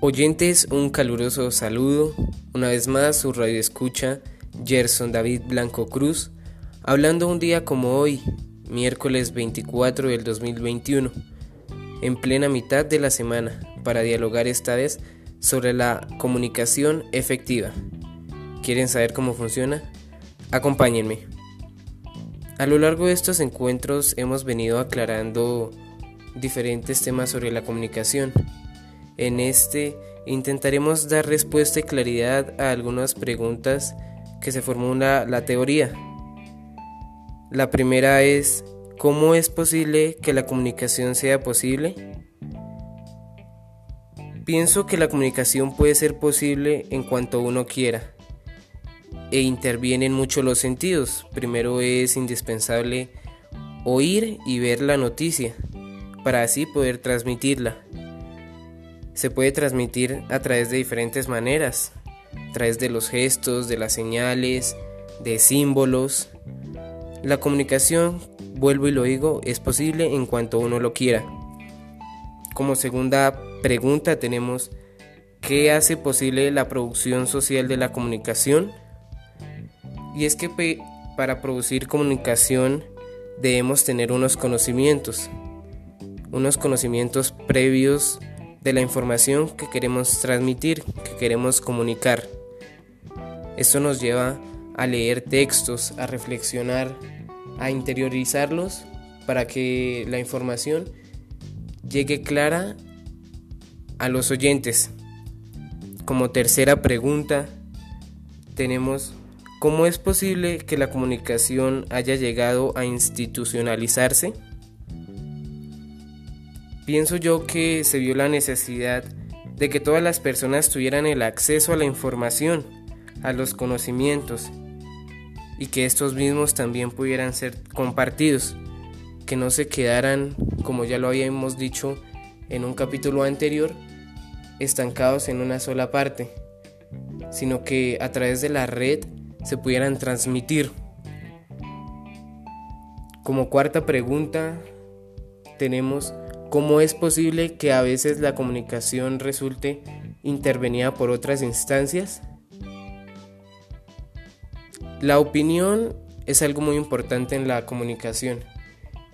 Oyentes, un caluroso saludo. Una vez más, su radio escucha, Gerson David Blanco Cruz, hablando un día como hoy, miércoles 24 del 2021, en plena mitad de la semana, para dialogar esta vez sobre la comunicación efectiva. ¿Quieren saber cómo funciona? Acompáñenme. A lo largo de estos encuentros hemos venido aclarando diferentes temas sobre la comunicación. En este intentaremos dar respuesta y claridad a algunas preguntas que se formula la teoría. La primera es, ¿cómo es posible que la comunicación sea posible? Pienso que la comunicación puede ser posible en cuanto uno quiera e intervienen mucho los sentidos. Primero es indispensable oír y ver la noticia para así poder transmitirla. Se puede transmitir a través de diferentes maneras, a través de los gestos, de las señales, de símbolos. La comunicación, vuelvo y lo digo, es posible en cuanto uno lo quiera. Como segunda pregunta tenemos, ¿qué hace posible la producción social de la comunicación? Y es que para producir comunicación debemos tener unos conocimientos, unos conocimientos previos de la información que queremos transmitir, que queremos comunicar. Esto nos lleva a leer textos, a reflexionar, a interiorizarlos para que la información llegue clara a los oyentes. Como tercera pregunta tenemos ¿Cómo es posible que la comunicación haya llegado a institucionalizarse? Pienso yo que se vio la necesidad de que todas las personas tuvieran el acceso a la información, a los conocimientos, y que estos mismos también pudieran ser compartidos, que no se quedaran, como ya lo habíamos dicho en un capítulo anterior, estancados en una sola parte, sino que a través de la red se pudieran transmitir. Como cuarta pregunta tenemos cómo es posible que a veces la comunicación resulte intervenida por otras instancias. La opinión es algo muy importante en la comunicación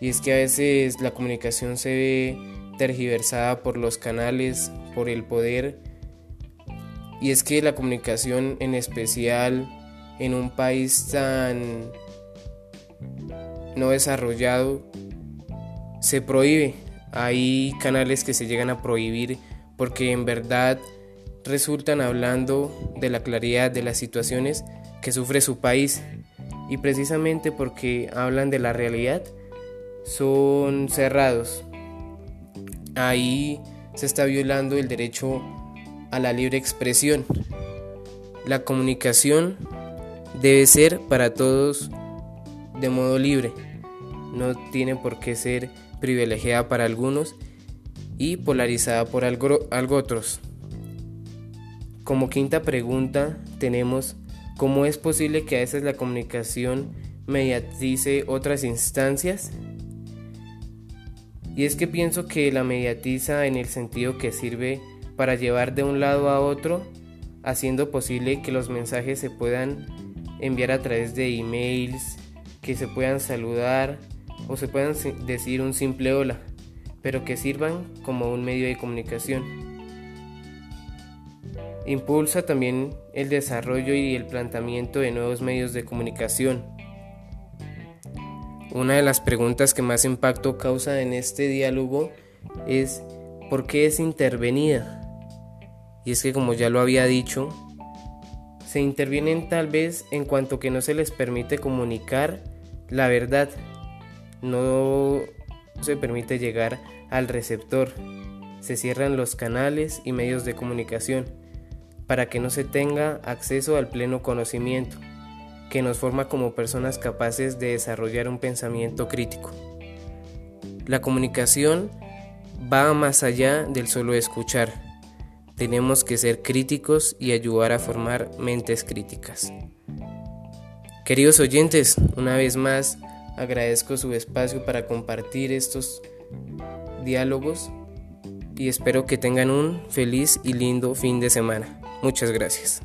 y es que a veces la comunicación se ve tergiversada por los canales, por el poder y es que la comunicación en especial en un país tan no desarrollado se prohíbe. Hay canales que se llegan a prohibir porque en verdad resultan hablando de la claridad de las situaciones que sufre su país y precisamente porque hablan de la realidad son cerrados. Ahí se está violando el derecho a la libre expresión. La comunicación debe ser para todos de modo libre. No tiene por qué ser privilegiada para algunos y polarizada por algo, otros. Como quinta pregunta tenemos cómo es posible que a veces la comunicación mediatice otras instancias. Y es que pienso que la mediatiza en el sentido que sirve para llevar de un lado a otro, haciendo posible que los mensajes se puedan enviar a través de emails, que se puedan saludar o se puedan decir un simple hola, pero que sirvan como un medio de comunicación. Impulsa también el desarrollo y el planteamiento de nuevos medios de comunicación. Una de las preguntas que más impacto causa en este diálogo es ¿por qué es intervenida? Y es que como ya lo había dicho, se intervienen tal vez en cuanto que no se les permite comunicar la verdad, no se permite llegar al receptor, se cierran los canales y medios de comunicación para que no se tenga acceso al pleno conocimiento que nos forma como personas capaces de desarrollar un pensamiento crítico. La comunicación va más allá del solo escuchar tenemos que ser críticos y ayudar a formar mentes críticas. Queridos oyentes, una vez más agradezco su espacio para compartir estos diálogos y espero que tengan un feliz y lindo fin de semana. Muchas gracias.